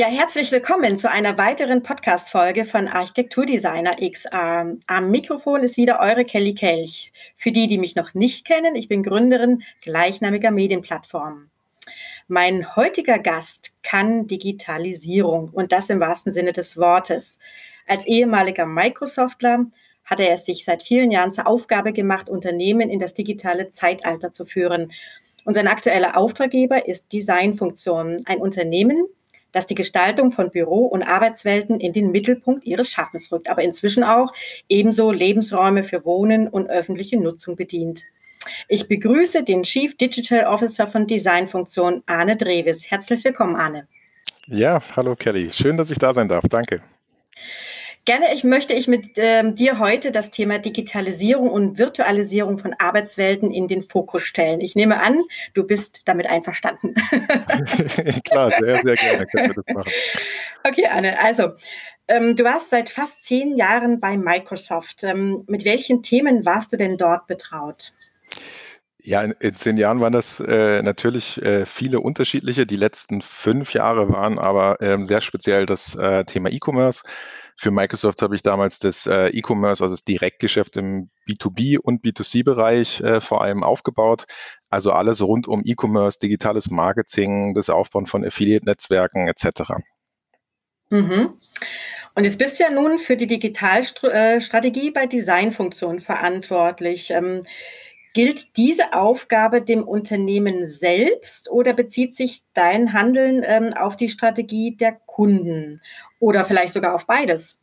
Ja, herzlich willkommen zu einer weiteren Podcast-Folge von Architekturdesigner XR. Am Mikrofon ist wieder eure Kelly Kelch. Für die, die mich noch nicht kennen, ich bin Gründerin gleichnamiger Medienplattformen. Mein heutiger Gast kann Digitalisierung und das im wahrsten Sinne des Wortes. Als ehemaliger Microsoftler hat er es sich seit vielen Jahren zur Aufgabe gemacht, Unternehmen in das digitale Zeitalter zu führen. Und sein aktueller Auftraggeber ist Designfunktion, ein Unternehmen, das die Gestaltung von Büro- und Arbeitswelten in den Mittelpunkt ihres Schaffens rückt, aber inzwischen auch ebenso Lebensräume für Wohnen und öffentliche Nutzung bedient. Ich begrüße den Chief Digital Officer von Designfunktion, Arne Dreves. Herzlich willkommen, Arne. Ja, hallo Kelly. Schön, dass ich da sein darf. Danke. Gerne ich möchte ich mit ähm, dir heute das Thema Digitalisierung und Virtualisierung von Arbeitswelten in den Fokus stellen. Ich nehme an, du bist damit einverstanden. Klar, sehr, sehr gerne können wir das machen. Okay, Anne, also ähm, du warst seit fast zehn Jahren bei Microsoft. Ähm, mit welchen Themen warst du denn dort betraut? Ja, in, in, zehn Jahren waren das äh, natürlich äh, viele unterschiedliche. Die letzten fünf Jahre waren aber ähm, sehr speziell das äh, Thema E-Commerce. Für Microsoft habe ich damals das äh, E-Commerce, also das Direktgeschäft im B2B und B2C-Bereich äh, vor allem aufgebaut. Also alles rund um E-Commerce, digitales Marketing, das Aufbauen von Affiliate-Netzwerken etc. Mhm. Und jetzt bist du ja nun für die Digitalstrategie äh, bei Designfunktionen verantwortlich. Ähm, Gilt diese Aufgabe dem Unternehmen selbst oder bezieht sich dein Handeln ähm, auf die Strategie der Kunden oder vielleicht sogar auf beides?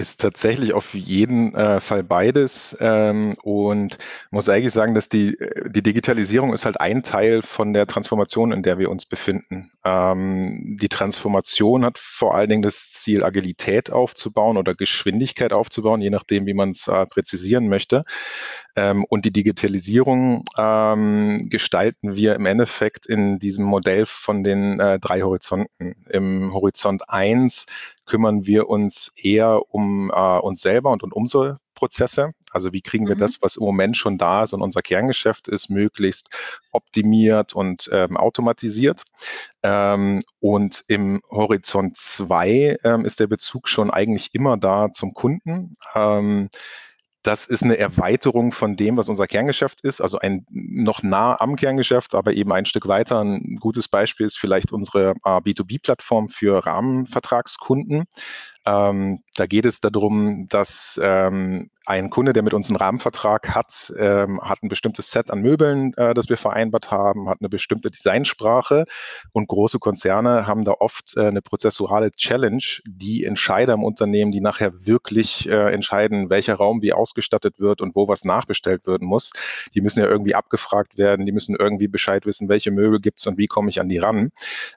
ist tatsächlich auf jeden äh, Fall beides ähm, und muss eigentlich sagen, dass die, die Digitalisierung ist halt ein Teil von der Transformation, in der wir uns befinden. Ähm, die Transformation hat vor allen Dingen das Ziel, Agilität aufzubauen oder Geschwindigkeit aufzubauen, je nachdem, wie man es äh, präzisieren möchte. Ähm, und die Digitalisierung ähm, gestalten wir im Endeffekt in diesem Modell von den äh, drei Horizonten. Im Horizont 1 kümmern wir uns eher um äh, uns selber und um unsere Prozesse. Also wie kriegen wir mhm. das, was im Moment schon da ist und unser Kerngeschäft ist, möglichst optimiert und ähm, automatisiert. Ähm, und im Horizont 2 ähm, ist der Bezug schon eigentlich immer da zum Kunden. Ähm, das ist eine Erweiterung von dem, was unser Kerngeschäft ist, also ein noch nah am Kerngeschäft, aber eben ein Stück weiter. Ein gutes Beispiel ist vielleicht unsere äh, B2B-Plattform für Rahmenvertragskunden. Ähm, da geht es darum, dass ähm, ein Kunde, der mit uns einen Rahmenvertrag hat, ähm, hat ein bestimmtes Set an Möbeln, äh, das wir vereinbart haben, hat eine bestimmte Designsprache. Und große Konzerne haben da oft äh, eine prozessuale Challenge, die Entscheider im Unternehmen, die nachher wirklich äh, entscheiden, welcher Raum wie ausgestattet wird und wo was nachbestellt werden muss, die müssen ja irgendwie abgefragt werden, die müssen irgendwie Bescheid wissen, welche Möbel gibt es und wie komme ich an die ran.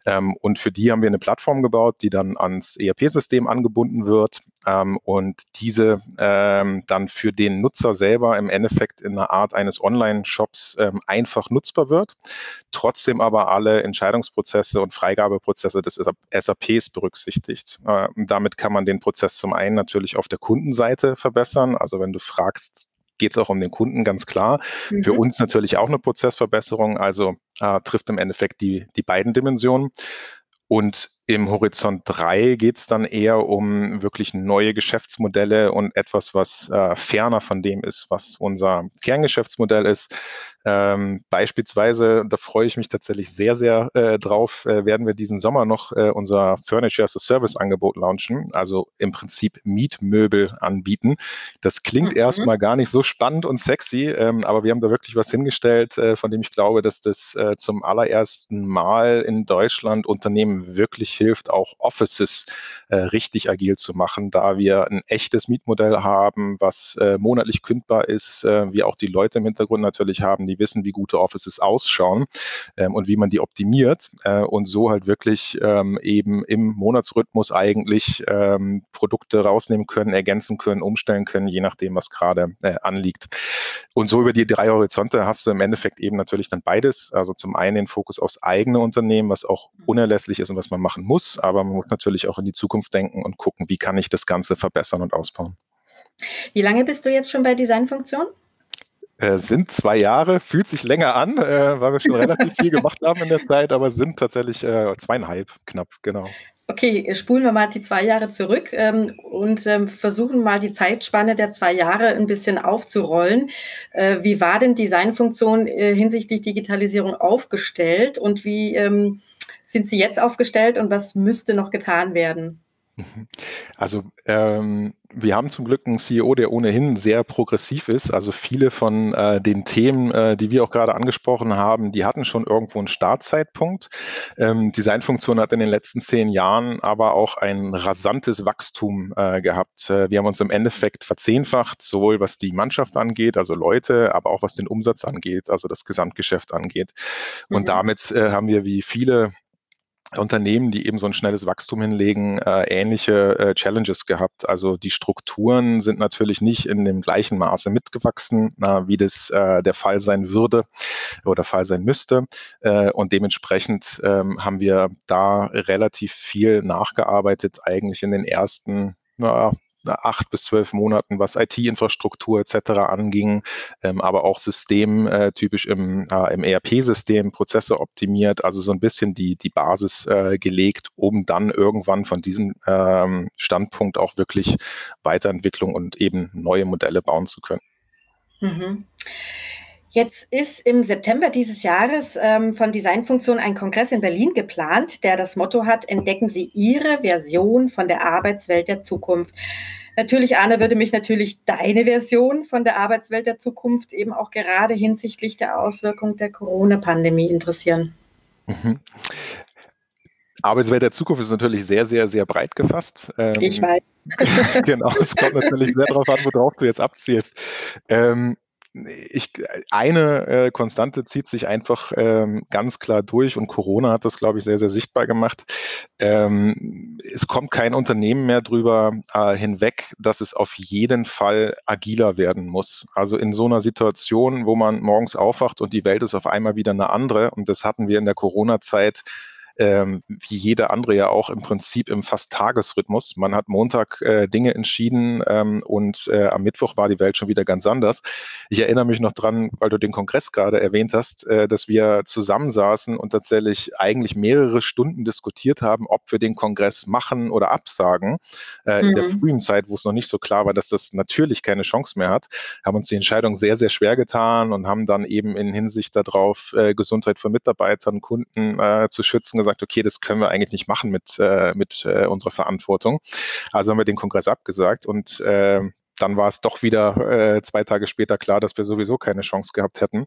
Ähm, und für die haben wir eine Plattform gebaut, die dann ans ERP-System angebunden wird ähm, und diese ähm, dann für den Nutzer selber im Endeffekt in einer Art eines Online-Shops ähm, einfach nutzbar wird, trotzdem aber alle Entscheidungsprozesse und Freigabeprozesse des SAPs berücksichtigt. Äh, damit kann man den Prozess zum einen natürlich auf der Kundenseite verbessern. Also wenn du fragst, geht es auch um den Kunden, ganz klar. Mhm. Für uns natürlich auch eine Prozessverbesserung, also äh, trifft im Endeffekt die, die beiden Dimensionen. Und im Horizont 3 geht es dann eher um wirklich neue Geschäftsmodelle und etwas, was äh, ferner von dem ist, was unser Kerngeschäftsmodell ist. Ähm, beispielsweise, da freue ich mich tatsächlich sehr, sehr äh, drauf, äh, werden wir diesen Sommer noch äh, unser Furniture as a Service Angebot launchen, also im Prinzip Mietmöbel anbieten. Das klingt mhm. erstmal gar nicht so spannend und sexy, ähm, aber wir haben da wirklich was hingestellt, äh, von dem ich glaube, dass das äh, zum allerersten Mal in Deutschland Unternehmen wirklich hilft, auch Offices äh, richtig agil zu machen, da wir ein echtes Mietmodell haben, was äh, monatlich kündbar ist, äh, wie auch die Leute im Hintergrund natürlich haben, die wissen, wie gute Offices ausschauen ähm, und wie man die optimiert äh, und so halt wirklich ähm, eben im Monatsrhythmus eigentlich ähm, Produkte rausnehmen können, ergänzen können, umstellen können, je nachdem, was gerade äh, anliegt. Und so über die drei Horizonte hast du im Endeffekt eben natürlich dann beides. Also zum einen den Fokus aufs eigene Unternehmen, was auch unerlässlich ist und was man machen muss, aber man muss natürlich auch in die Zukunft denken und gucken, wie kann ich das Ganze verbessern und ausbauen. Wie lange bist du jetzt schon bei Designfunktion? Äh, sind zwei Jahre, fühlt sich länger an, äh, weil wir schon relativ viel gemacht haben in der Zeit, aber sind tatsächlich äh, zweieinhalb knapp, genau. Okay, spulen wir mal die zwei Jahre zurück ähm, und ähm, versuchen mal die Zeitspanne der zwei Jahre ein bisschen aufzurollen. Wie war denn Designfunktion hinsichtlich Digitalisierung aufgestellt und wie ähm, sind sie jetzt aufgestellt und was müsste noch getan werden? Also ähm, wir haben zum Glück einen CEO, der ohnehin sehr progressiv ist. Also viele von äh, den Themen, äh, die wir auch gerade angesprochen haben, die hatten schon irgendwo einen Startzeitpunkt. Ähm, Designfunktion hat in den letzten zehn Jahren aber auch ein rasantes Wachstum äh, gehabt. Äh, wir haben uns im Endeffekt verzehnfacht, sowohl was die Mannschaft angeht, also Leute, aber auch was den Umsatz angeht, also das Gesamtgeschäft angeht. Und mhm. damit äh, haben wir wie viele Unternehmen, die eben so ein schnelles Wachstum hinlegen, äh, ähnliche äh, Challenges gehabt. Also die Strukturen sind natürlich nicht in dem gleichen Maße mitgewachsen, na, wie das äh, der Fall sein würde oder Fall sein müsste. Äh, und dementsprechend ähm, haben wir da relativ viel nachgearbeitet, eigentlich in den ersten na, acht bis zwölf Monaten, was IT-Infrastruktur etc. anging, ähm, aber auch System äh, im, äh, im ERP-System, Prozesse optimiert, also so ein bisschen die, die Basis äh, gelegt, um dann irgendwann von diesem ähm, Standpunkt auch wirklich Weiterentwicklung und eben neue Modelle bauen zu können. Mhm. Jetzt ist im September dieses Jahres ähm, von Designfunktion ein Kongress in Berlin geplant, der das Motto hat, entdecken Sie Ihre Version von der Arbeitswelt der Zukunft. Natürlich, Arne, würde mich natürlich deine Version von der Arbeitswelt der Zukunft eben auch gerade hinsichtlich der Auswirkung der Corona-Pandemie interessieren. Mhm. Arbeitswelt der Zukunft ist natürlich sehr, sehr, sehr breit gefasst. Ähm, ich weiß. genau, es kommt natürlich sehr darauf an, worauf du jetzt abzielst. Ähm, ich, eine äh, Konstante zieht sich einfach ähm, ganz klar durch und Corona hat das, glaube ich, sehr, sehr sichtbar gemacht. Ähm, es kommt kein Unternehmen mehr drüber äh, hinweg, dass es auf jeden Fall agiler werden muss. Also in so einer Situation, wo man morgens aufwacht und die Welt ist auf einmal wieder eine andere, und das hatten wir in der Corona-Zeit ähm, wie jeder andere ja auch im Prinzip im fast Tagesrhythmus. Man hat Montag äh, Dinge entschieden ähm, und äh, am Mittwoch war die Welt schon wieder ganz anders. Ich erinnere mich noch dran, weil du den Kongress gerade erwähnt hast, äh, dass wir zusammensaßen und tatsächlich eigentlich mehrere Stunden diskutiert haben, ob wir den Kongress machen oder absagen. Mhm. In der mhm. frühen Zeit, wo es noch nicht so klar war, dass das natürlich keine Chance mehr hat, haben uns die Entscheidung sehr, sehr schwer getan und haben dann eben in Hinsicht darauf, äh, Gesundheit von Mitarbeitern, Kunden äh, zu schützen, gesagt, okay, das können wir eigentlich nicht machen mit, äh, mit äh, unserer Verantwortung. Also haben wir den Kongress abgesagt und äh, dann war es doch wieder äh, zwei Tage später klar, dass wir sowieso keine Chance gehabt hätten.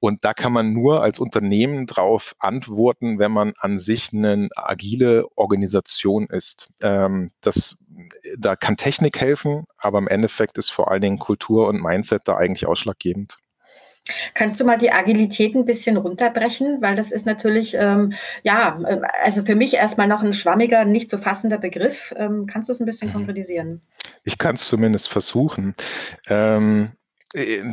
Und da kann man nur als Unternehmen drauf antworten, wenn man an sich eine agile Organisation ist. Ähm, das, da kann Technik helfen, aber im Endeffekt ist vor allen Dingen Kultur und Mindset da eigentlich ausschlaggebend. Kannst du mal die Agilität ein bisschen runterbrechen? Weil das ist natürlich, ähm, ja, äh, also für mich erstmal noch ein schwammiger, nicht zu fassender Begriff. Ähm, kannst du es ein bisschen mhm. konkretisieren? Ich kann es zumindest versuchen. Ähm, äh,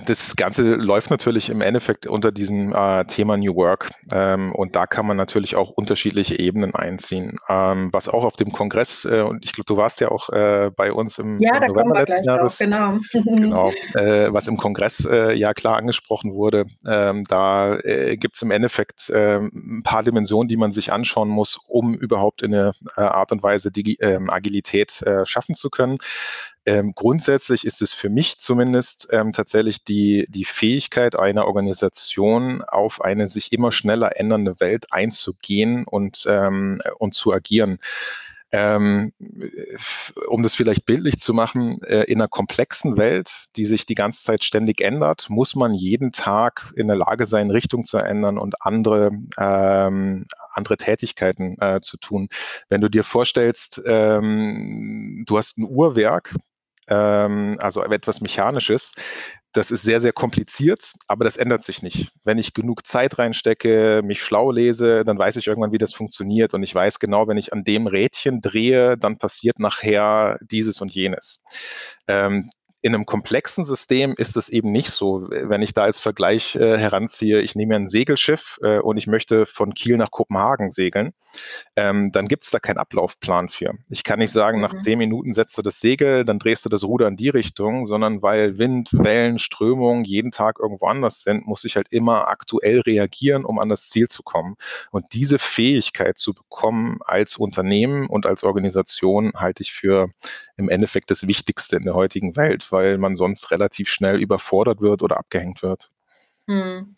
das Ganze läuft natürlich im Endeffekt unter diesem äh, Thema New Work. Ähm, und da kann man natürlich auch unterschiedliche Ebenen einziehen. Ähm, was auch auf dem Kongress, äh, und ich glaube, du warst ja auch äh, bei uns im, ja, im da November kommen wir gleich Jahres, drauf, genau. genau äh, was im Kongress äh, ja klar angesprochen wurde. Ähm, da gibt es im Endeffekt ähm, ein paar Dimensionen, die man sich anschauen muss, um überhaupt in eine Art und Weise die ähm, Agilität schaffen zu können. Ähm, grundsätzlich ist es für mich zumindest ähm, tatsächlich die, die Fähigkeit einer Organisation auf eine sich immer schneller ändernde Welt einzugehen und, ähm, und zu agieren. Ähm, um das vielleicht bildlich zu machen, äh, in einer komplexen Welt, die sich die ganze Zeit ständig ändert, muss man jeden Tag in der Lage sein, Richtung zu ändern und andere, ähm, andere Tätigkeiten äh, zu tun. Wenn du dir vorstellst, ähm, du hast ein Uhrwerk, ähm, also etwas Mechanisches. Das ist sehr, sehr kompliziert, aber das ändert sich nicht. Wenn ich genug Zeit reinstecke, mich schlau lese, dann weiß ich irgendwann, wie das funktioniert. Und ich weiß genau, wenn ich an dem Rädchen drehe, dann passiert nachher dieses und jenes. Ähm, in einem komplexen System ist es eben nicht so. Wenn ich da als Vergleich äh, heranziehe, ich nehme ein Segelschiff äh, und ich möchte von Kiel nach Kopenhagen segeln, ähm, dann gibt es da keinen Ablaufplan für. Ich kann nicht sagen, mhm. nach zehn Minuten setzt du das Segel, dann drehst du das Ruder in die Richtung, sondern weil Wind, Wellen, Strömung jeden Tag irgendwo anders sind, muss ich halt immer aktuell reagieren, um an das Ziel zu kommen. Und diese Fähigkeit zu bekommen als Unternehmen und als Organisation halte ich für im Endeffekt das Wichtigste in der heutigen Welt, weil man sonst relativ schnell überfordert wird oder abgehängt wird. Hm.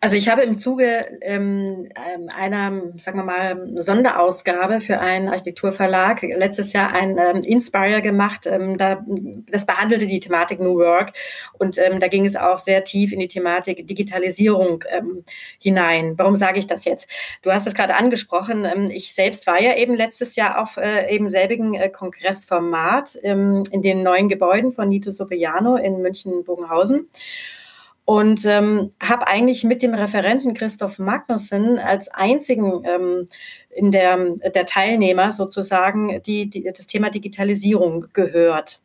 Also ich habe im Zuge ähm, ähm, einer, sagen wir mal, Sonderausgabe für einen Architekturverlag letztes Jahr ein ähm, Inspire gemacht. Ähm, da, das behandelte die Thematik New Work und ähm, da ging es auch sehr tief in die Thematik Digitalisierung ähm, hinein. Warum sage ich das jetzt? Du hast es gerade angesprochen. Ich selbst war ja eben letztes Jahr auf äh, eben selbigen äh, Kongressformat in den neuen Gebäuden von Nito Sopriano in München-Bogenhausen und ähm, habe eigentlich mit dem Referenten Christoph Magnussen als einzigen ähm, in der, der Teilnehmer sozusagen die, die, das Thema Digitalisierung gehört.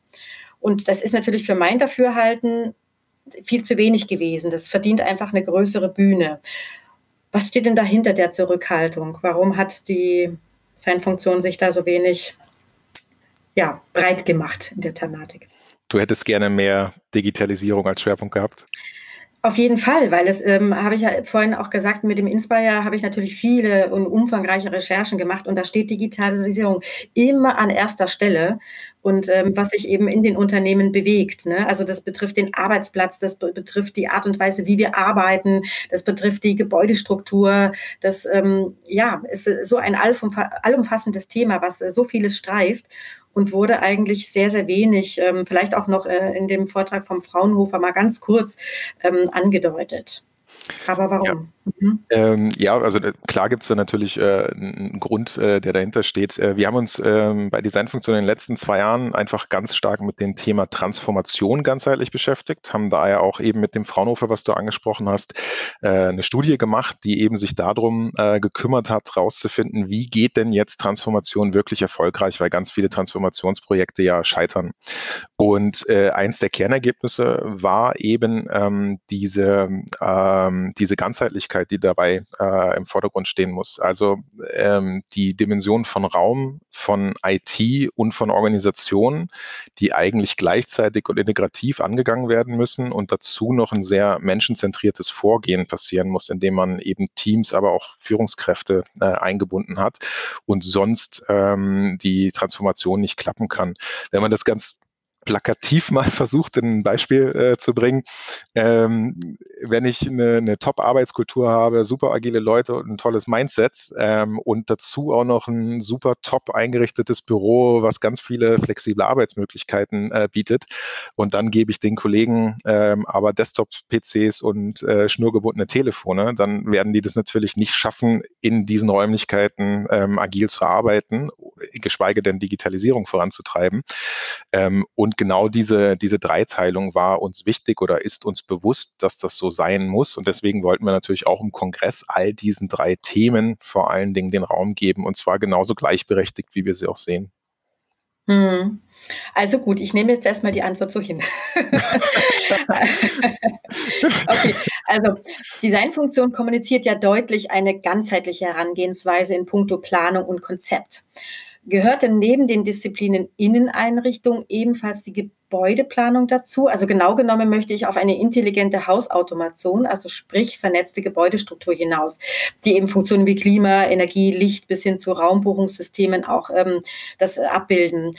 Und das ist natürlich für mein Dafürhalten viel zu wenig gewesen. Das verdient einfach eine größere Bühne. Was steht denn dahinter der Zurückhaltung? Warum hat die Sein-Funktion sich da so wenig ja, breit gemacht in der Thematik? Du hättest gerne mehr Digitalisierung als Schwerpunkt gehabt? Auf jeden Fall, weil es, ähm, habe ich ja vorhin auch gesagt, mit dem Inspire habe ich natürlich viele und umfangreiche Recherchen gemacht und da steht Digitalisierung immer an erster Stelle und ähm, was sich eben in den Unternehmen bewegt. Ne? Also das betrifft den Arbeitsplatz, das betrifft die Art und Weise, wie wir arbeiten, das betrifft die Gebäudestruktur. Das ähm, ja, ist so ein allumfassendes Thema, was so vieles streift und wurde eigentlich sehr, sehr wenig, ähm, vielleicht auch noch äh, in dem Vortrag vom Fraunhofer mal ganz kurz ähm, angedeutet. Aber warum? Ja. Mhm. Ähm, ja, also äh, klar gibt es da natürlich äh, einen Grund, äh, der dahinter steht. Äh, wir haben uns ähm, bei Designfunktionen in den letzten zwei Jahren einfach ganz stark mit dem Thema Transformation ganzheitlich beschäftigt, haben daher auch eben mit dem Fraunhofer, was du angesprochen hast, äh, eine Studie gemacht, die eben sich darum äh, gekümmert hat, herauszufinden, wie geht denn jetzt Transformation wirklich erfolgreich, weil ganz viele Transformationsprojekte ja scheitern. Und eins der Kernergebnisse war eben ähm, diese, ähm, diese Ganzheitlichkeit die dabei äh, im Vordergrund stehen muss. Also ähm, die Dimension von Raum, von IT und von Organisationen, die eigentlich gleichzeitig und integrativ angegangen werden müssen und dazu noch ein sehr menschenzentriertes Vorgehen passieren muss, indem man eben Teams, aber auch Führungskräfte äh, eingebunden hat und sonst ähm, die Transformation nicht klappen kann. Wenn man das ganz plakativ mal versucht, ein Beispiel äh, zu bringen. Ähm, wenn ich eine, eine Top-Arbeitskultur habe, super agile Leute und ein tolles Mindset ähm, und dazu auch noch ein super top eingerichtetes Büro, was ganz viele flexible Arbeitsmöglichkeiten äh, bietet und dann gebe ich den Kollegen ähm, aber Desktop-PCs und äh, schnurgebundene Telefone, dann werden die das natürlich nicht schaffen, in diesen Räumlichkeiten ähm, agil zu arbeiten, geschweige denn Digitalisierung voranzutreiben. Ähm, genau diese, diese Dreiteilung war uns wichtig oder ist uns bewusst, dass das so sein muss. Und deswegen wollten wir natürlich auch im Kongress all diesen drei Themen vor allen Dingen den Raum geben und zwar genauso gleichberechtigt, wie wir sie auch sehen. Hm. Also gut, ich nehme jetzt erstmal die Antwort so hin. okay, also Designfunktion kommuniziert ja deutlich eine ganzheitliche Herangehensweise in puncto Planung und Konzept gehört denn neben den Disziplinen Inneneinrichtung ebenfalls die Gebäudeplanung dazu? Also genau genommen möchte ich auf eine intelligente Hausautomation, also sprich vernetzte Gebäudestruktur hinaus, die eben Funktionen wie Klima, Energie, Licht bis hin zu Raumbuchungssystemen auch ähm, das abbilden.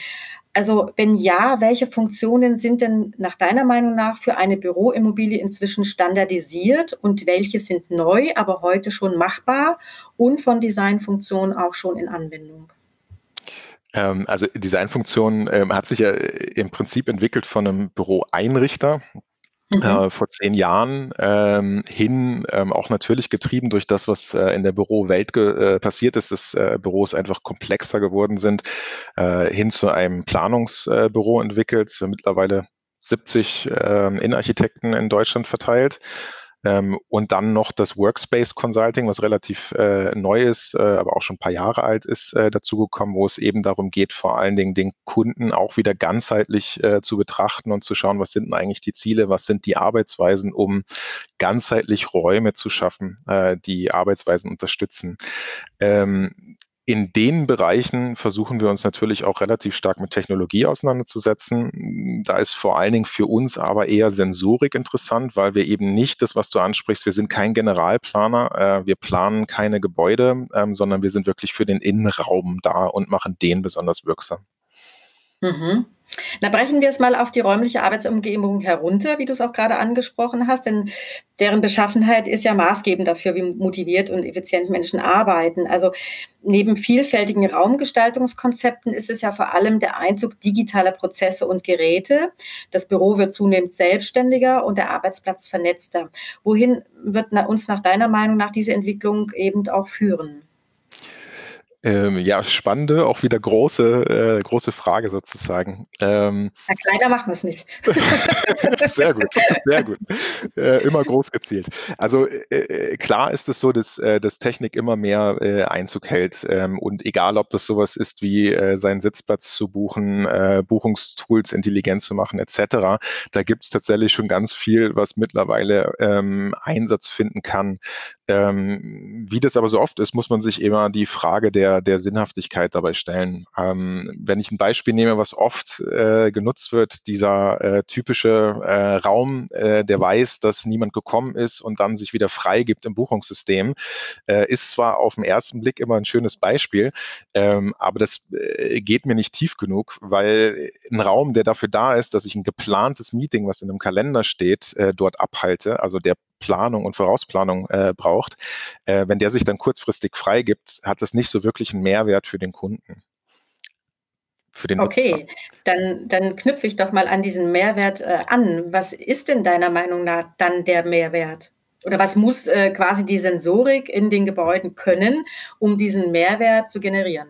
Also wenn ja, welche Funktionen sind denn nach deiner Meinung nach für eine Büroimmobilie inzwischen standardisiert und welche sind neu, aber heute schon machbar und von Designfunktionen auch schon in Anwendung? Ähm, also Designfunktion ähm, hat sich ja äh, im Prinzip entwickelt von einem Büroeinrichter, Mhm. Äh, vor zehn Jahren ähm, hin, ähm, auch natürlich getrieben durch das, was äh, in der Bürowelt äh, passiert ist, dass äh, Büros einfach komplexer geworden sind, äh, hin zu einem Planungsbüro entwickelt, mittlerweile 70 ähm, Innenarchitekten in Deutschland verteilt Ähm, und dann noch das Workspace Consulting, was relativ äh, neu ist, äh, aber auch schon ein paar Jahre alt ist, äh, dazugekommen, wo es eben darum geht, vor allen Dingen den Kunden auch wieder ganzheitlich äh, zu betrachten und zu schauen, was sind denn eigentlich die Ziele, was sind die Arbeitsweisen, um ganzheitlich Räume zu schaffen, äh, die Arbeitsweisen unterstützen. Ähm, in den Bereichen versuchen wir uns natürlich auch relativ stark mit Technologie auseinanderzusetzen. Da ist vor allen Dingen für uns aber eher Sensorik interessant, weil wir eben nicht das, was du ansprichst, wir sind kein Generalplaner, äh, wir planen keine Gebäude, ähm, sondern wir sind wirklich für den Innenraum da und machen den besonders wirksam. Mhm. Na, brechen wir es mal auf die räumliche Arbeitsumgebung herunter, wie du es auch gerade angesprochen hast, denn deren Beschaffenheit ist ja maßgebend dafür, wie motiviert und effizient Menschen arbeiten. Also neben vielfältigen Raumgestaltungskonzepten ist es ja vor allem der Einzug digitaler Prozesse und Geräte. Das Büro wird zunehmend selbstständiger und der Arbeitsplatz vernetzter. Wohin wird uns nach deiner Meinung nach diese Entwicklung eben auch führen? Ähm, ja, spannende, auch wieder große, äh, große Frage sozusagen. Ähm, Na, kleiner machen wir es nicht. sehr gut, sehr gut. Äh, immer groß gezielt. Also äh, äh klar ist es so, dass, äh, dass Technik immer mehr äh, Einzug hält. Ähm, und egal, ob das sowas ist wie seinen Sitzplatz zu buchen, Buchungstools intelligent zu machen, etc., da gibt es tatsächlich schon ganz viel, was mittlerweile ähm, Einsatz finden kann. Ähm, wie das aber so oft ist, muss man sich immer die Frage der, der Sinnhaftigkeit dabei stellen. Ähm, wenn ich ein Beispiel nehme, was oft äh, genutzt wird, dieser äh, typische äh, Raum, äh, der weiß, dass niemand gekommen ist und dann sich wieder freigibt im Buchungssystem, äh, ist zwar auf den ersten Blick immer ein schönes Beispiel, ähm, aber das äh, geht mir nicht tief genug, weil ein Raum, der dafür da ist, dass ich ein geplantes Meeting, was in einem Kalender steht, dort abhalte, also der Planung und Vorausplanung äh, braucht, äh, wenn der sich dann kurzfristig freigibt, hat das nicht so wirklich einen Mehrwert für den Kunden. Für den okay, dann, dann knüpfe ich doch mal an diesen Mehrwert äh, an. Was ist denn deiner Meinung nach dann der Mehrwert? Oder was muss äh, quasi die Sensorik in den Gebäuden können, um diesen Mehrwert zu generieren?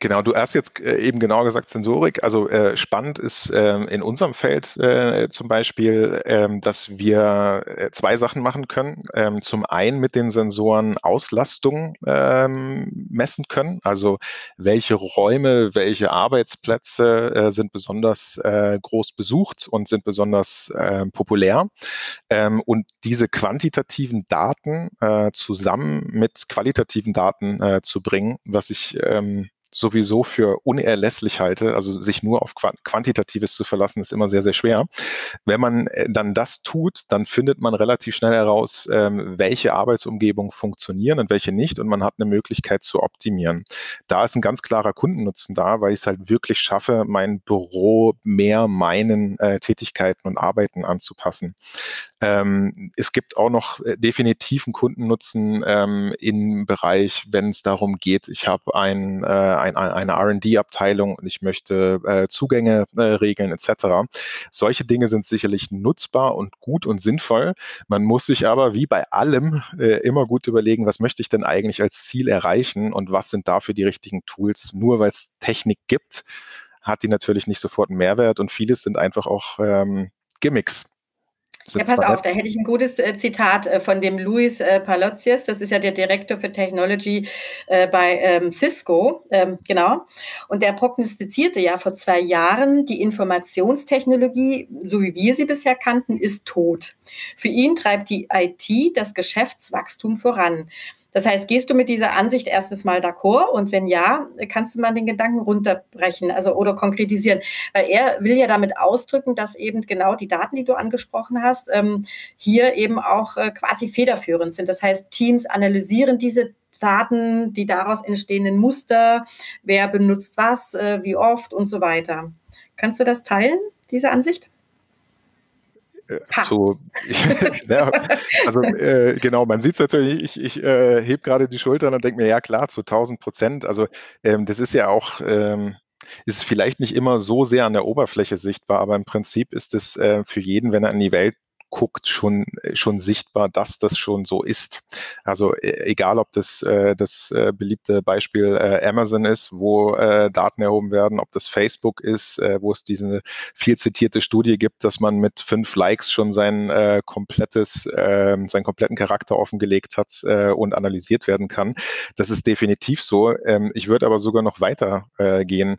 Genau, du hast jetzt äh, eben genau gesagt Sensorik. Also äh, spannend ist äh, in unserem Feld äh, zum Beispiel, ähm, dass wir äh, zwei Sachen machen können. Ähm, zum einen mit den Sensoren Auslastung ähm, messen können. Also welche Räume, welche Arbeitsplätze äh, sind besonders groß besucht und sind besonders populär. Ähm, und diese quantitativen Daten zusammen mit qualitativen Daten zu bringen, was ich ähm, sowieso für unerlässlich halte, also sich nur auf Quantitatives zu verlassen, ist immer sehr, sehr schwer. Wenn man äh, dann das tut, dann findet man relativ schnell heraus, ähm, welche Arbeitsumgebungen funktionieren und welche nicht und man hat eine Möglichkeit zu optimieren. Da ist ein ganz klarer Kundennutzen da, weil ich es halt wirklich schaffe, mein Büro mehr meinen äh, Tätigkeiten und Arbeiten anzupassen. Ähm, es gibt auch noch äh, definitiv einen Kundennutzen ähm, im Bereich, wenn es darum geht, ich habe ein, ein, eine RD-Abteilung und ich möchte äh, Zugänge äh, regeln etc. Solche Dinge sind sicherlich nutzbar und gut und sinnvoll. Man muss sich aber wie bei allem äh, immer gut überlegen, was möchte ich denn eigentlich als Ziel erreichen und was sind dafür die richtigen Tools. Nur weil es Technik gibt, hat die natürlich nicht sofort einen Mehrwert und vieles sind einfach auch ähm, Gimmicks ja, pass auf, da hätte ich ein gutes äh, Zitat äh, von dem Luis äh, Palozies, das ist ja der Direktor für Technology bei ähm, Cisco, ähm, genau. Und der prognostizierte ja vor zwei Jahren, die Informationstechnologie, so wie wir sie bisher kannten, ist tot. Für ihn treibt die IT das Geschäftswachstum voran. Das heißt, gehst du mit dieser Ansicht erstes Mal d'accord? Und wenn ja, kannst du mal den Gedanken runterbrechen, also oder konkretisieren? Weil er will ja damit ausdrücken, dass eben genau die Daten, die du angesprochen hast, ähm, hier eben auch äh, quasi federführend sind. Das heißt, Teams analysieren diese Daten, die daraus entstehenden Muster, wer benutzt was, äh, wie oft und so weiter. Kannst du das teilen, diese Ansicht? Äh, so, ja, also äh, genau, man sieht es natürlich, ich, ich äh, hebe gerade die Schultern und denke mir, ja klar, zu 1000 Prozent. Also ähm, das ist ja auch, ähm, ist vielleicht nicht immer so sehr an der Oberfläche sichtbar, aber im Prinzip ist es äh, für jeden, wenn er in die Welt guckt, schon, schon sichtbar, dass das schon so ist. Also e, egal, ob das äh, das äh, beliebte Beispiel äh, Amazon ist, wo äh, Daten erhoben werden, ob das Facebook ist, äh, wo es diese viel zitierte Studie gibt, dass man mit fünf Likes schon sein äh, komplettes, äh, seinen kompletten Charakter offengelegt hat äh, und analysiert werden kann. Das ist definitiv so. Ähm, ich würde aber sogar noch weiter äh, gehen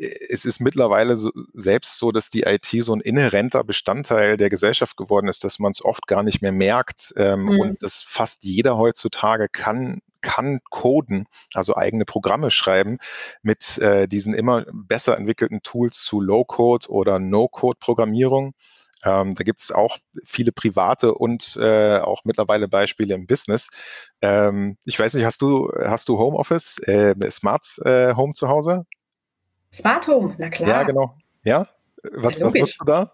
es ist mittlerweile so, selbst so, dass die IT so ein inhärenter Bestandteil der Gesellschaft geworden ist, dass man es oft gar nicht mehr merkt ähm, mhm. und dass fast jeder heutzutage kann kann coden, also eigene Programme schreiben mit äh, diesen immer besser entwickelten Tools zu Low-Code oder No-Code-Programmierung. Ähm, da gibt es auch viele private und äh, auch mittlerweile Beispiele im Business. Ähm, ich weiß nicht, hast du, hast du Homeoffice, äh, Smart äh, Home zu Hause? Smart Home, na klar. Ja, genau. Ja? Was, ja, was nutzt du da?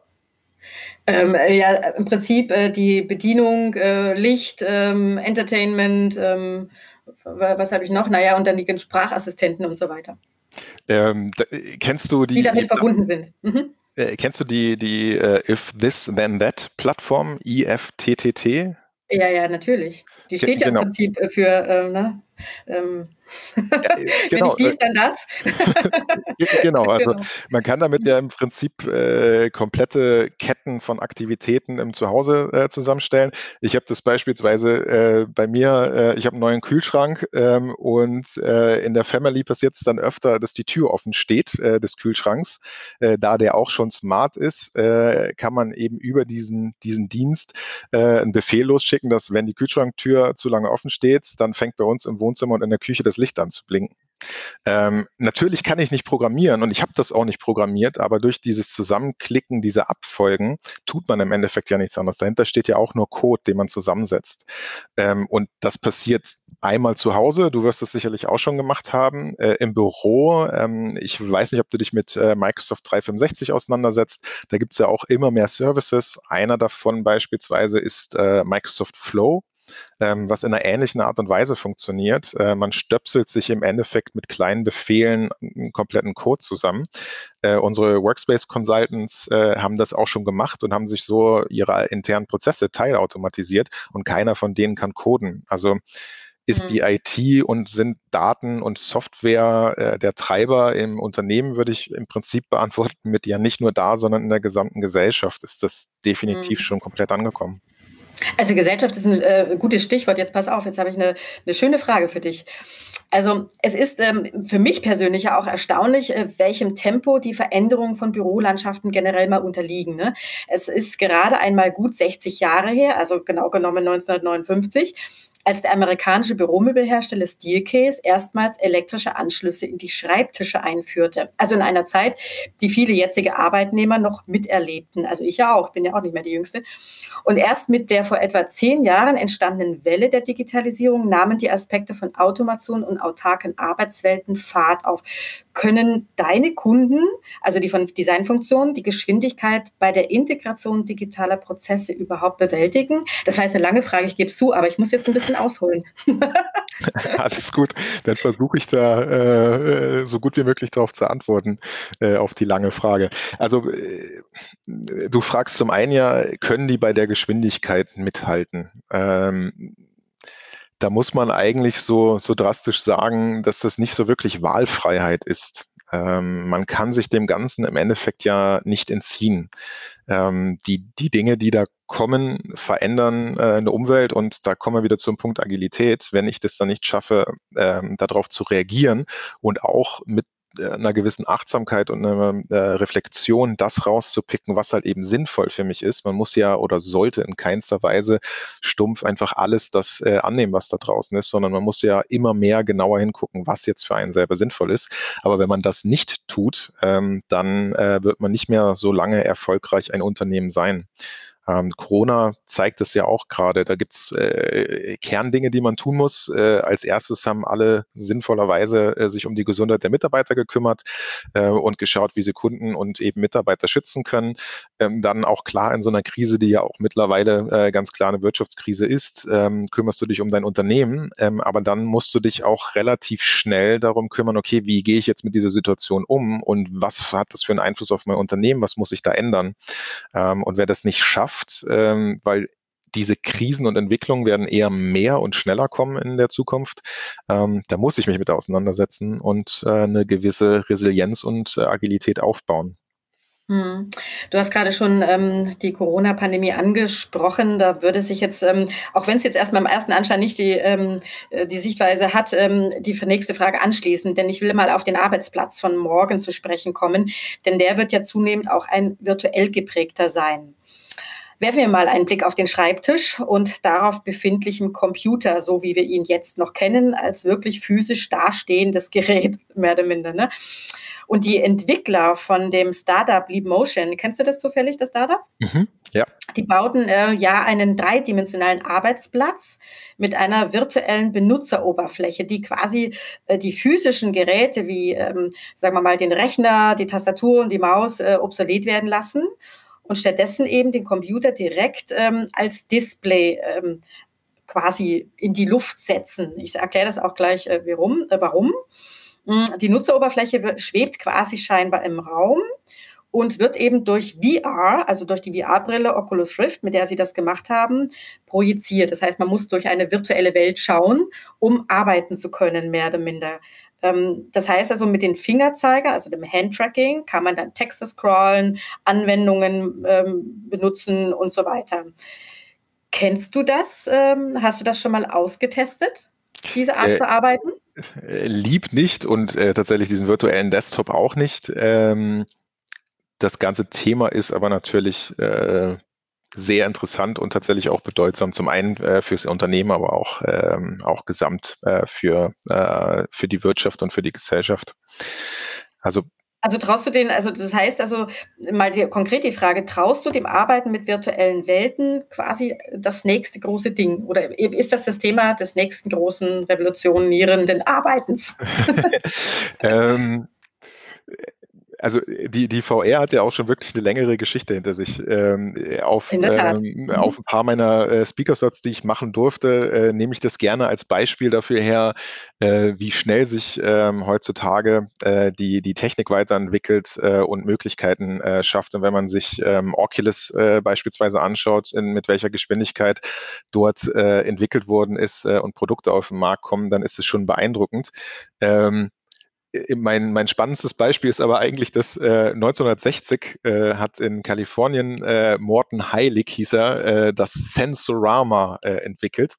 Ähm, ja, im Prinzip äh, die Bedienung, äh, Licht, ähm, Entertainment, ähm, was habe ich noch? Naja, und dann die Sprachassistenten und so weiter. Ähm, da, kennst du die. Die damit verbunden sind. Mhm. Äh, kennst du die, die uh, If This Then That Plattform, IFTTT? Ja, ja, natürlich. Die steht ja, genau. im Prinzip äh, für, ähm, ne, ähm, ja, äh, genau. Wenn ich dies, dann das. genau, also genau. man kann damit ja im Prinzip äh, komplette Ketten von Aktivitäten im Zuhause äh, zusammenstellen. Ich habe das beispielsweise äh, bei mir, äh, ich habe einen neuen Kühlschrank ähm, und äh, in der Family passiert es dann öfter, dass die Tür offen steht des Kühlschranks. da der auch schon smart ist, kann man eben über diesen, diesen Dienst einen Befehl losschicken, dass wenn die Kühlschranktür zu lange offen steht, dann fängt bei uns im Wohnzimmer und in der Küche das Licht anzublinken. Ähm, natürlich kann ich nicht programmieren und ich habe das auch nicht programmiert, aber durch dieses Zusammenklicken dieser Abfolgen tut man im Endeffekt ja nichts anderes. Dahinter steht ja auch nur Code, den man zusammensetzt. Ähm, und das passiert einmal zu Hause. Du wirst es sicherlich auch schon gemacht haben. Äh, Im Büro, ähm, ich weiß nicht, ob du dich mit äh, Microsoft 365 auseinandersetzt. Da gibt es ja auch immer mehr Services. Einer davon beispielsweise ist äh, Microsoft Flow ähm, was in einer ähnlichen Art und Weise funktioniert. Äh, man stöpselt sich im Endeffekt mit kleinen Befehlen einen kompletten Code zusammen. Äh, unsere Workspace Consultants äh, haben das auch schon gemacht und haben sich so ihre internen Prozesse teilautomatisiert und keiner von denen kann coden. Also ist mhm. die IT und sind Daten und Software äh, der Treiber im Unternehmen, würde ich im Prinzip beantworten, mit ja nicht nur da, sondern in der gesamten Gesellschaft ist das definitiv mhm. schon komplett angekommen. Also Gesellschaft ist ein äh, gutes Stichwort. Jetzt pass auf, jetzt habe ich eine, eine schöne Frage für dich. Also es ist ähm, für mich persönlich ja auch erstaunlich, äh, welchem Tempo die Veränderungen von Bürolandschaften generell mal unterliegen. Ne? Es ist gerade einmal gut 60 Jahre her, also genau genommen 1959 als der amerikanische Büromöbelhersteller Steelcase erstmals elektrische Anschlüsse in die Schreibtische einführte. Also in einer Zeit, die viele jetzige Arbeitnehmer noch miterlebten. Also ich ja auch, bin ja auch nicht mehr die Jüngste. Und erst mit der vor etwa zehn Jahren entstandenen Welle der Digitalisierung nahmen die Aspekte von Automation und autarken Arbeitswelten Fahrt auf. Können deine Kunden, also die von Designfunktionen, die Geschwindigkeit bei der Integration digitaler Prozesse überhaupt bewältigen? Das war jetzt eine lange Frage, ich gebe es zu, aber ich muss jetzt ein bisschen ausholen. Alles gut, dann versuche ich da äh, so gut wie möglich darauf zu antworten, äh, auf die lange Frage. Also äh, du fragst zum einen ja, können die bei der Geschwindigkeit mithalten? Ähm, da muss man eigentlich so, so drastisch sagen, dass das nicht so wirklich Wahlfreiheit ist. Ähm, man kann sich dem Ganzen im Endeffekt ja nicht entziehen. Ähm, die, die Dinge, die da kommen, verändern äh, eine Umwelt und da kommen wir wieder zum Punkt Agilität. Wenn ich das dann nicht schaffe, ähm, darauf zu reagieren und auch mit äh, einer gewissen Achtsamkeit und einer äh, Reflexion, das rauszupicken, was halt eben sinnvoll für mich ist. Man muss ja oder sollte in keinster Weise stumpf einfach alles das äh, annehmen, was da draußen ist, sondern man muss ja immer mehr genauer hingucken, was jetzt für einen selber sinnvoll ist. Aber wenn man das nicht tut, ähm, dann äh, wird man nicht mehr so lange erfolgreich ein Unternehmen sein. Ähm, Corona zeigt es ja auch gerade. Da gibt's äh, Kerndinge, die man tun muss. Äh, als erstes haben alle sinnvollerweise äh, sich um die Gesundheit der Mitarbeiter gekümmert äh, und geschaut, wie sie Kunden und eben Mitarbeiter schützen können. Ähm, dann auch klar in so einer Krise, die ja auch mittlerweile äh, ganz klar eine Wirtschaftskrise ist, ähm, kümmerst du dich um dein Unternehmen. Ähm, aber dann musst du dich auch relativ schnell darum kümmern, okay, wie gehe ich jetzt mit dieser Situation um und was hat das für einen Einfluss auf mein Unternehmen? Was muss ich da ändern? Ähm, und wer das nicht schafft, geschafft, ähm, weil diese Krisen und Entwicklungen werden eher mehr und schneller kommen in der Zukunft. Ähm, da muss ich mich mit auseinandersetzen und äh, eine gewisse Resilienz und äh, Agilität aufbauen. Hm. Du hast gerade schon ähm, die Corona-Pandemie angesprochen. Da würde sich jetzt, ähm, auch wenn es jetzt erstmal im ersten Anschein nicht die, ähm, äh, die Sichtweise hat, ähm, die nächste Frage anschließen. Denn ich will mal auf den Arbeitsplatz von morgen zu sprechen kommen. Denn der wird ja zunehmend auch ein virtuell geprägter sein. Werfen wir mal einen Blick auf den Schreibtisch und darauf befindlichen Computer, so wie wir ihn jetzt noch kennen, als wirklich physisch dastehendes Gerät, mehr oder minder. Ne? Und die Entwickler von dem Startup Leap Motion, kennst du das zufällig, das Startup? Mhm, ja. Die bauten äh, ja einen dreidimensionalen Arbeitsplatz mit einer virtuellen Benutzeroberfläche, die quasi äh, die physischen Geräte wie, ähm, sagen wir mal, den Rechner, die Tastatur und die Maus äh, obsolet werden lassen und stattdessen eben den Computer direkt ähm, als Display ähm, quasi in die Luft setzen. Ich erkläre das auch gleich, äh, warum. Äh, warum. Hm, die Nutzeroberfläche schwebt quasi scheinbar im Raum und wird eben durch VR, also durch die VR-Brille Oculus Rift, mit der sie das gemacht haben, projiziert. Das heißt, man muss durch eine virtuelle Welt schauen, um arbeiten zu können, mehr oder minder. Ähm, das heißt also, mit den Fingerzeigern, also dem Handtracking, kann man dann Texte scrollen, Anwendungen ähm, benutzen und so weiter. Kennst du das? Ähm, hast du das schon mal ausgetestet, diese Art äh, zu arbeiten? Äh, lieb nicht und äh, tatsächlich diesen virtuellen Desktop auch nicht. Ähm, das ganze Thema ist aber natürlich äh, sehr interessant und tatsächlich auch bedeutsam. Zum einen äh, fürs Unternehmen, aber auch, ähm, auch gesamt äh, für, äh, für die Wirtschaft und für die Gesellschaft. Also also traust du den, also das heißt also mal die, konkret die Frage, traust du dem Arbeiten mit virtuellen Welten quasi das nächste große Ding? Oder ist das das Thema des nächsten großen revolutionierenden Arbeitens? ähm, also die, die VR hat ja auch schon wirklich eine längere Geschichte hinter sich. Ähm, auf, ähm, mhm. auf ein paar meiner äh, Speakerslots, die ich machen durfte, äh, nehme ich das gerne als Beispiel dafür her, äh, wie schnell sich ähm, heutzutage äh, die, die Technik weiterentwickelt äh, und Möglichkeiten äh, schafft. Und wenn man sich ähm, Oculus beispielsweise anschaut, in, mit welcher Geschwindigkeit dort entwickelt worden ist und Produkte auf den Markt kommen, dann ist es schon beeindruckend. Ähm, mein, mein spannendstes Beispiel ist aber eigentlich, dass äh, 1960 äh, hat in Kalifornien äh, Morton Heilig, hieß er, äh, das Sensorama äh, entwickelt.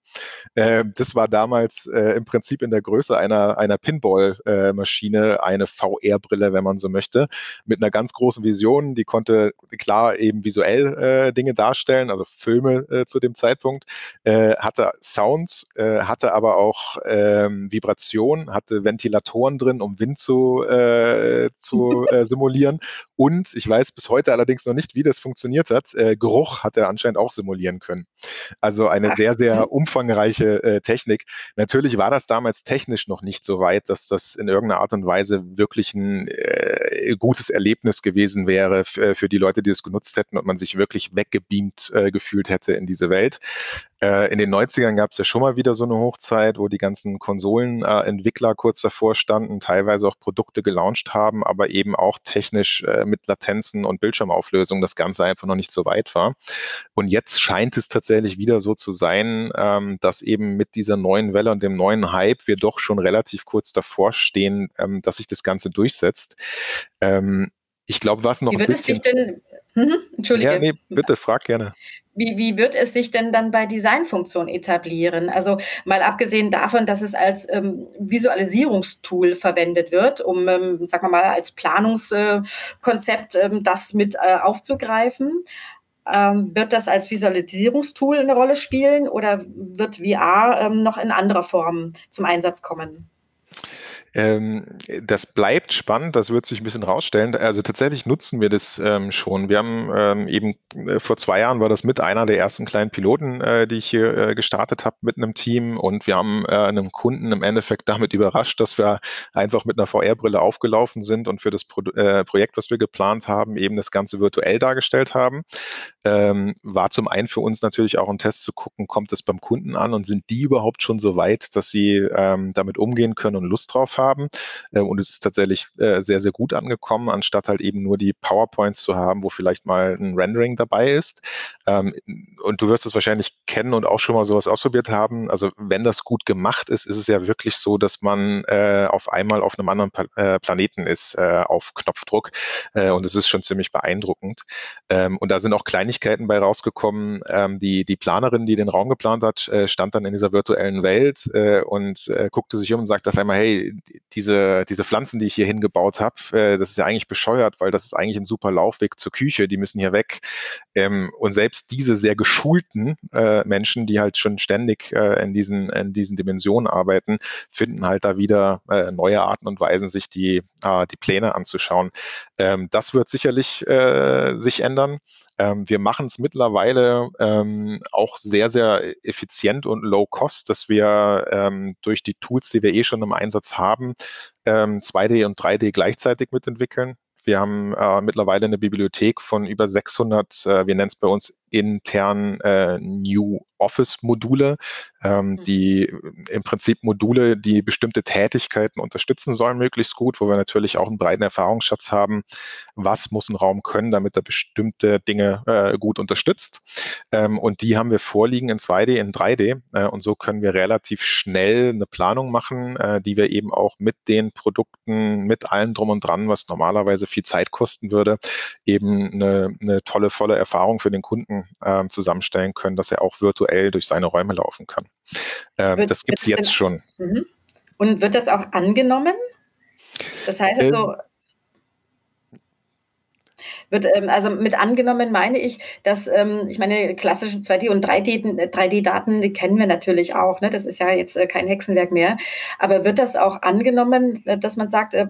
Äh, das war damals äh, im Prinzip in der Größe einer, einer Pinball-Maschine, eine VR-Brille, wenn man so möchte, mit einer ganz großen Vision. Die konnte klar eben visuell äh, Dinge darstellen, also Filme äh, zu dem Zeitpunkt, äh, hatte Sounds, äh, hatte aber auch ähm, Vibration, hatte Ventilatoren drin, um Wind Wind zu, äh, zu äh, simulieren. Und ich weiß bis heute allerdings noch nicht, wie das funktioniert hat. Äh, Geruch hat er anscheinend auch simulieren können. Also eine sehr, sehr umfangreiche äh, Technik. Natürlich war das damals technisch noch nicht so weit, dass das in irgendeiner Art und Weise wirklich ein äh, gutes Erlebnis gewesen wäre für, für die Leute, die es genutzt hätten und man sich wirklich weggebeamt äh, gefühlt hätte in diese Welt. Äh, in den 90ern gab es ja schon mal wieder so eine Hochzeit, wo die ganzen Konsolenentwickler kurz davor standen, teilweise auch Produkte gelauncht haben, aber eben auch technisch äh, mit Latenzen und Bildschirmauflösung das Ganze einfach noch nicht so weit war. Und jetzt scheint es tatsächlich wieder so zu sein, ähm, dass eben mit dieser neuen Welle und dem neuen Hype wir doch schon relativ kurz davor stehen, ähm, dass sich das Ganze durchsetzt. Ähm, ich glaube, was noch Wie wird ein bisschen... Es sich denn, mhm, Entschuldige. Ja, nee, bitte, frag gerne. Wie, wie wird es sich denn dann bei Designfunktionen etablieren? Also mal abgesehen davon, dass es als ähm, Visualisierungstool verwendet wird, um, ähm, sagen wir mal, als Planungskonzept äh, ähm, das mit äh, aufzugreifen. Ähm, wird das als Visualisierungstool eine Rolle spielen oder wird VR ähm, noch in anderer Form zum Einsatz kommen? Ähm, das bleibt spannend, das wird sich ein bisschen rausstellen. Also tatsächlich nutzen wir das ähm, schon. Wir haben ähm, eben äh, vor zwei Jahren war das mit einer der ersten kleinen Piloten, äh, die ich hier äh, gestartet habe mit einem Team und wir haben äh, einem Kunden im Endeffekt damit überrascht, dass wir einfach mit einer VR-Brille aufgelaufen sind und für das Pro äh, Projekt, was wir geplant haben, eben das Ganze virtuell dargestellt haben. Ähm, war zum einen für uns natürlich auch ein Test zu gucken, kommt es beim Kunden an und sind die überhaupt schon so weit, dass sie ähm, damit umgehen können und Lust drauf haben haben. Äh, und es ist tatsächlich äh, sehr, sehr gut angekommen, anstatt halt eben nur die PowerPoints zu haben, wo vielleicht mal ein Rendering dabei ist. Ähm, und du wirst es wahrscheinlich kennen und auch schon mal sowas ausprobiert haben. Also wenn das gut gemacht ist, ist es ja wirklich so, dass man äh, auf einmal auf einem anderen pa Planeten ist auf Knopfdruck. und es ist schon ziemlich beeindruckend. Ähm, und da sind auch Kleinigkeiten bei rausgekommen. Ähm, die, die Planerin, die den Raum geplant hat, stand dann in dieser virtuellen Welt und guckte sich um und sagte auf einmal, hey, diese, diese Pflanzen, die ich hier hingebaut habe, äh, das ist ja eigentlich bescheuert, weil das ist eigentlich ein super Laufweg zur Küche, die müssen hier weg. Ähm, und selbst diese sehr geschulten äh, Menschen, die halt schon ständig äh, in, diesen, in diesen Dimensionen arbeiten, finden halt da wieder äh, neue Arten und Weisen, sich die, äh, die Pläne anzuschauen. Ähm, das wird sicherlich äh, sich ändern. Ähm, wir machen es mittlerweile ähm, auch sehr, sehr effizient und low cost, dass wir ähm, durch die Tools, die wir eh schon im Einsatz haben, 2D ähm, und 3D gleichzeitig mitentwickeln. Wir haben äh, mittlerweile eine Bibliothek von über 600, äh, wir nennen es bei uns intern äh, New Office-Module, ähm, mhm. die im Prinzip Module, die bestimmte Tätigkeiten unterstützen sollen, möglichst gut, wo wir natürlich auch einen breiten Erfahrungsschatz haben, was muss ein Raum können, damit er bestimmte Dinge äh, gut unterstützt. Ähm, und die haben wir vorliegen in 2D, in 3D. Äh, und so können wir relativ schnell eine Planung machen, äh, die wir eben auch mit den Produkten, mit allem drum und dran, was normalerweise viel Zeit kosten würde, eben eine, eine tolle, volle Erfahrung für den Kunden äh, zusammenstellen können, dass er auch virtuell durch seine Räume laufen kann. Äh, wird, das gibt es jetzt schon. Mhm. Und wird das auch angenommen? Das heißt also, ähm, wird, ähm, also mit angenommen meine ich, dass, ähm, ich meine, klassische 2D- und 3D-Daten, die kennen wir natürlich auch, ne? das ist ja jetzt äh, kein Hexenwerk mehr, aber wird das auch angenommen, äh, dass man sagt, äh,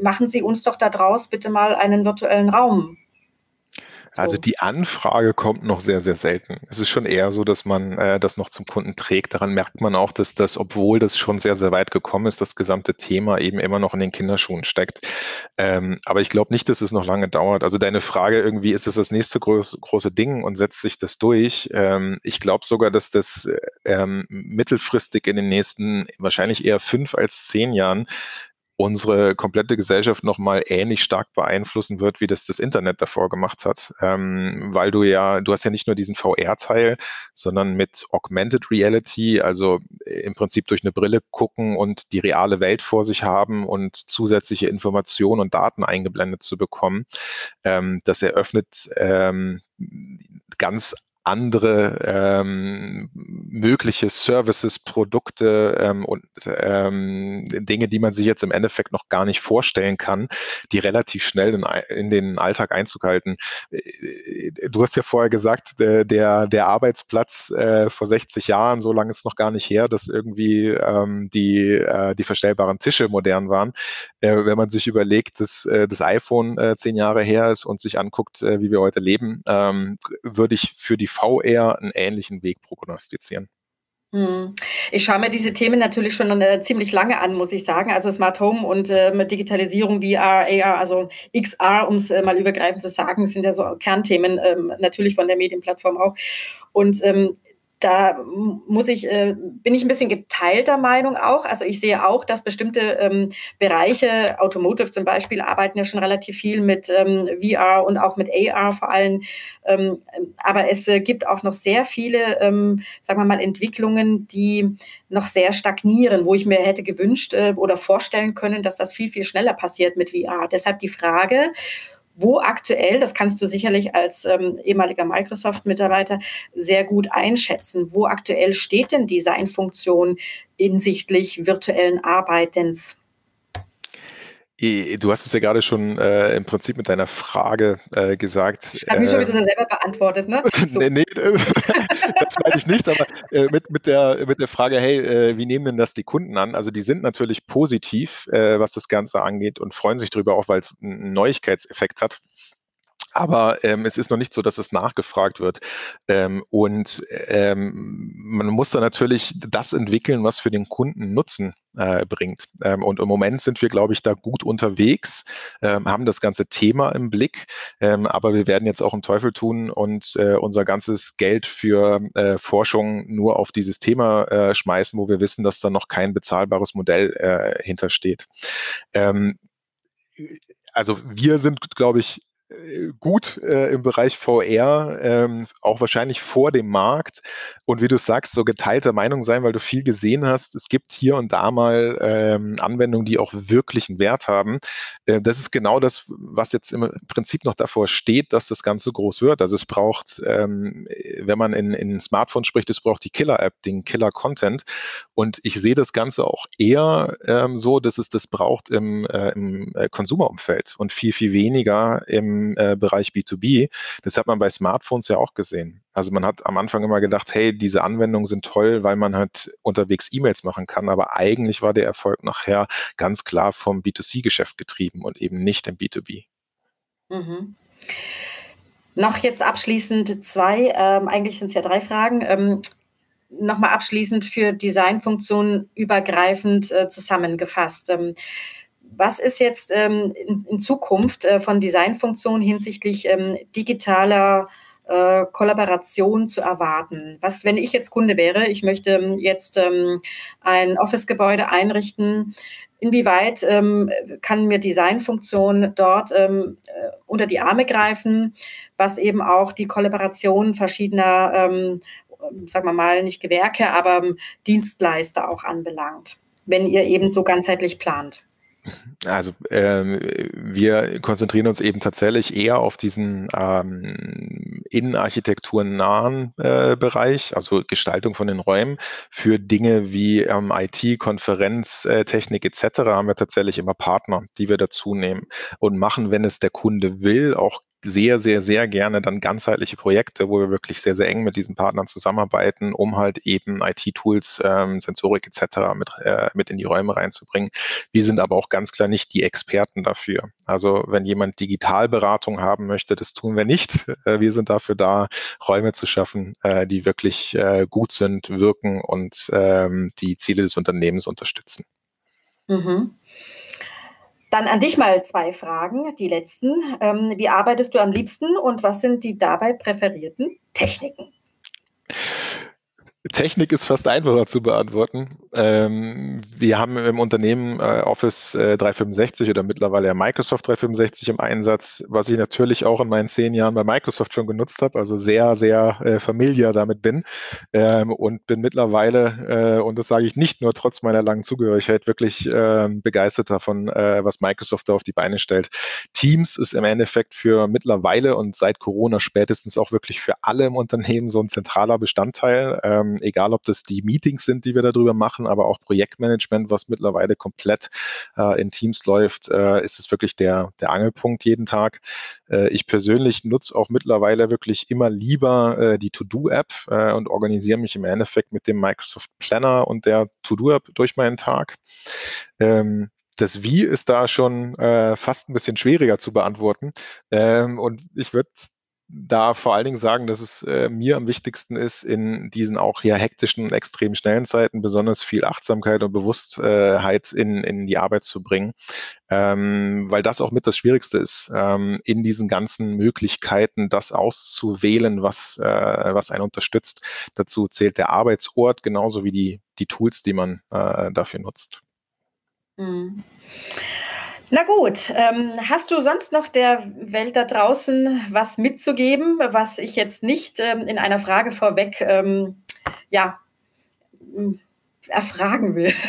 machen Sie uns doch da draus bitte mal einen virtuellen Raum? Also die Anfrage kommt noch sehr, sehr selten. Es ist schon eher so, dass man äh, das noch zum Kunden trägt. Daran merkt man auch, dass das, obwohl das schon sehr, sehr weit gekommen ist, das gesamte Thema eben immer noch in den Kinderschuhen steckt. Ähm, aber ich glaube nicht, dass es noch lange dauert. Also deine Frage irgendwie, ist es das nächste groß, große Ding und setzt sich das durch? Ähm, ich glaube sogar, dass das ähm, mittelfristig in den nächsten wahrscheinlich eher fünf als zehn Jahren unsere komplette Gesellschaft nochmal ähnlich stark beeinflussen wird, wie das das Internet davor gemacht hat. Ähm, weil du ja, du hast ja nicht nur diesen VR-Teil, sondern mit Augmented Reality, also im Prinzip durch eine Brille gucken und die reale Welt vor sich haben und zusätzliche Informationen und Daten eingeblendet zu bekommen. Ähm, das eröffnet ähm, ganz andere ähm, mögliche Services, Produkte ähm, und ähm, Dinge, die man sich jetzt im Endeffekt noch gar nicht vorstellen kann, die relativ schnell in, in den Alltag Einzug halten. Äh, du hast ja vorher gesagt, der, der Arbeitsplatz äh, vor 60 Jahren, so lange ist es noch gar nicht her, dass irgendwie ähm, die, äh, die verstellbaren Tische modern waren. Äh, wenn man sich überlegt, dass äh, das iPhone äh, zehn Jahre her ist und sich anguckt, wie wir heute leben, ähm, würde ich für die VR einen ähnlichen Weg prognostizieren. Hm. Ich schaue mir diese Themen natürlich schon äh, ziemlich lange an, muss ich sagen. Also Smart Home und äh, Digitalisierung, VR, AR, also XR, um es äh, mal übergreifend zu sagen, sind ja so Kernthemen ähm, natürlich von der Medienplattform auch. Und ähm, da muss ich, äh, bin ich ein bisschen geteilter Meinung auch. Also ich sehe auch, dass bestimmte ähm, Bereiche, Automotive zum Beispiel, arbeiten ja schon relativ viel mit ähm, VR und auch mit AR vor allem. Ähm, aber es äh, gibt auch noch sehr viele, ähm, sagen wir mal, Entwicklungen, die noch sehr stagnieren, wo ich mir hätte gewünscht äh, oder vorstellen können, dass das viel, viel schneller passiert mit VR. Deshalb die Frage, wo aktuell, das kannst du sicherlich als ähm, ehemaliger Microsoft-Mitarbeiter sehr gut einschätzen, wo aktuell steht denn Designfunktion hinsichtlich virtuellen Arbeitens? Du hast es ja gerade schon äh, im Prinzip mit deiner Frage äh, gesagt. Ich habe mich schon wieder ähm, selber beantwortet, ne? So. nee, nee, das meine ich nicht, aber äh, mit, mit, der, mit der Frage, hey, äh, wie nehmen denn das die Kunden an? Also die sind natürlich positiv, äh, was das Ganze angeht und freuen sich darüber auch, weil es einen Neuigkeitseffekt hat. Aber ähm, es ist noch nicht so, dass es nachgefragt wird. Ähm, und ähm, man muss da natürlich das entwickeln, was für den Kunden Nutzen äh, bringt. Ähm, und im Moment sind wir, glaube ich, da gut unterwegs, ähm, haben das ganze Thema im Blick, ähm, aber wir werden jetzt auch im Teufel tun und äh, unser ganzes Geld für äh, Forschung nur auf dieses Thema äh, schmeißen, wo wir wissen, dass da noch kein bezahlbares Modell äh, hintersteht. Also wir sind, glaube ich, gut äh, im Bereich VR, ähm, auch wahrscheinlich vor dem Markt. Und wie du sagst, so geteilter Meinung sein, weil du viel gesehen hast. Es gibt hier und da mal ähm, Anwendungen, die auch wirklich einen Wert haben. Äh, das ist genau das, was jetzt im Prinzip noch davor steht, dass das Ganze groß wird. Also es braucht, ähm, wenn man in, in Smartphones spricht, es braucht die Killer-App, den Killer-Content. Und ich sehe das Ganze auch eher ähm, so, dass es das braucht im, äh, im äh, Konsumerumfeld und viel, viel weniger im äh, Bereich B2B. Das hat man bei Smartphones ja auch gesehen. Also man hat am Anfang immer gedacht, hey, diese Anwendungen sind toll, weil man halt unterwegs E-Mails machen kann. Aber eigentlich war der Erfolg nachher ganz klar vom B2C-Geschäft getrieben und eben nicht im B2B. Mhm. Noch jetzt abschließend zwei, ähm, eigentlich sind es ja drei Fragen. Ähm, Nochmal abschließend für Designfunktionen übergreifend äh, zusammengefasst. Ähm, was ist jetzt ähm, in, in, Zukunft äh, von Designfunktionen hinsichtlich ähm, digitaler äh, Kollaboration zu erwarten? Was, wenn ich jetzt Kunde wäre, ich möchte ähm, jetzt ähm, ein Office-Gebäude einrichten, inwieweit ähm, kann mir Designfunktion dort ähm, äh, unter die Arme greifen, was eben auch die Kollaboration verschiedener, ähm, sagen wir mal, nicht Gewerke, aber ähm, Dienstleister auch anbelangt, wenn ihr eben so ganzheitlich plant? Also ähm, wir konzentrieren uns eben tatsächlich eher auf diesen ähm, innenarchitekturnahen äh, Bereich, also Gestaltung von den Räumen. Für Dinge wie ähm, IT, Konferenztechnik äh, etc. haben wir tatsächlich immer Partner, die wir dazu nehmen und machen, wenn es der Kunde will, auch sehr, sehr, sehr gerne dann ganzheitliche Projekte, wo wir wirklich sehr, sehr eng mit diesen Partnern zusammenarbeiten, um halt eben IT-Tools, ähm, Sensorik etc. Mit, äh, mit in die Räume reinzubringen. Wir sind aber auch ganz klar nicht die Experten dafür. Also wenn jemand Digitalberatung haben möchte, das tun wir nicht. Äh, wir sind dafür da, Räume zu schaffen, äh, die wirklich äh, gut sind, wirken und ähm, die Ziele des Unternehmens unterstützen. Mhm. Dann an dich mal zwei Fragen, die letzten. Ähm, wie arbeitest du am liebsten und was sind die dabei präferierten Techniken? Technik ist fast einfacher zu beantworten. Ähm, wir haben im Unternehmen äh, Office äh, 365 oder mittlerweile ja Microsoft 365 im Einsatz, was ich natürlich auch in meinen zehn Jahren bei Microsoft schon genutzt habe, also sehr, sehr äh, familiar damit bin ähm, und bin mittlerweile, äh, und das sage ich nicht nur trotz meiner langen Zugehörigkeit, wirklich ähm, begeistert davon, äh, was Microsoft da auf die Beine stellt. Teams ist im Endeffekt für mittlerweile und seit Corona spätestens auch wirklich für alle im Unternehmen so ein zentraler Bestandteil. Ähm, egal ob das die Meetings sind, die wir darüber machen, aber auch Projektmanagement, was mittlerweile komplett äh, in Teams läuft, äh, ist es wirklich der, der Angelpunkt jeden Tag. Äh, ich persönlich nutze auch mittlerweile wirklich immer lieber äh, die To-Do-App äh, und organisiere mich im Endeffekt mit dem Microsoft Planner und der To-Do-App durch meinen Tag. Ähm, das Wie ist da schon äh, fast ein bisschen schwieriger zu beantworten. Ähm, und ich würde da vor allen Dingen sagen, dass es äh, mir am wichtigsten ist, in diesen auch hier hektischen und extrem schnellen Zeiten besonders viel Achtsamkeit und Bewusstheit in, in die Arbeit zu bringen, ähm, weil das auch mit das Schwierigste ist, ähm, in diesen ganzen Möglichkeiten das auszuwählen, was, äh, was einen unterstützt. Dazu zählt der Arbeitsort genauso wie die, die Tools, die man äh, dafür nutzt. Mhm. Na gut, ähm, hast du sonst noch der Welt da draußen was mitzugeben, was ich jetzt nicht ähm, in einer Frage vorweg ähm, ja, erfragen will.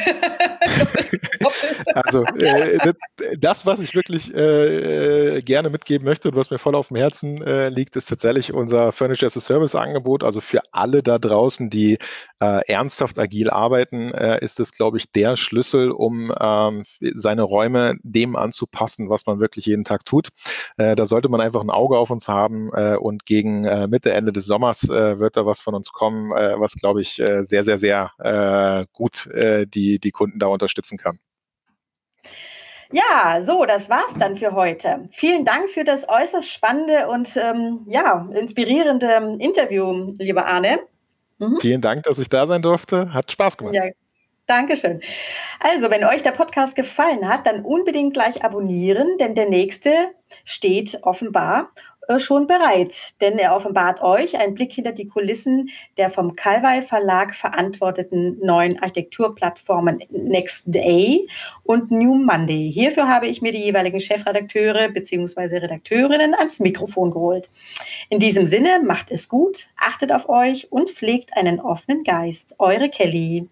also äh, das, was ich wirklich äh, äh, gerne mitgeben möchte und was mir voll auf dem Herzen äh, liegt, ist tatsächlich unser Furniture as a Service Angebot. Also für alle da draußen, die äh, ernsthaft agil arbeiten, äh, ist es, glaube ich, der Schlüssel, um ähm, seine Räume dem anzupassen, was man wirklich jeden Tag tut. da sollte man einfach ein Auge auf uns haben und gegen Mitte, Ende des Sommers wird da was von uns kommen, was, glaube ich, sehr, sehr, sehr gut äh, die, die Kunden da unterstützen kann. Ja, so, das war's dann für heute. Vielen Dank für das äußerst spannende und ähm, ja, inspirierende Interview, lieber Arne. Mhm. Vielen Dank, dass ich da sein durfte. Hat Spaß gemacht. Ja, Dankeschön. Also, wenn euch der Podcast gefallen hat, dann unbedingt gleich abonnieren, denn der nächste steht offenbar schon bereit, denn er offenbart euch einen Blick hinter die Kulissen der vom Calvai Verlag verantworteten neuen Architekturplattformen Next Day und New Monday. Hierfür habe ich mir die jeweiligen Chefredakteure bzw. Redakteurinnen ans Mikrofon geholt. In diesem Sinne, macht es gut, achtet auf euch und pflegt einen offenen Geist. Eure Kelly.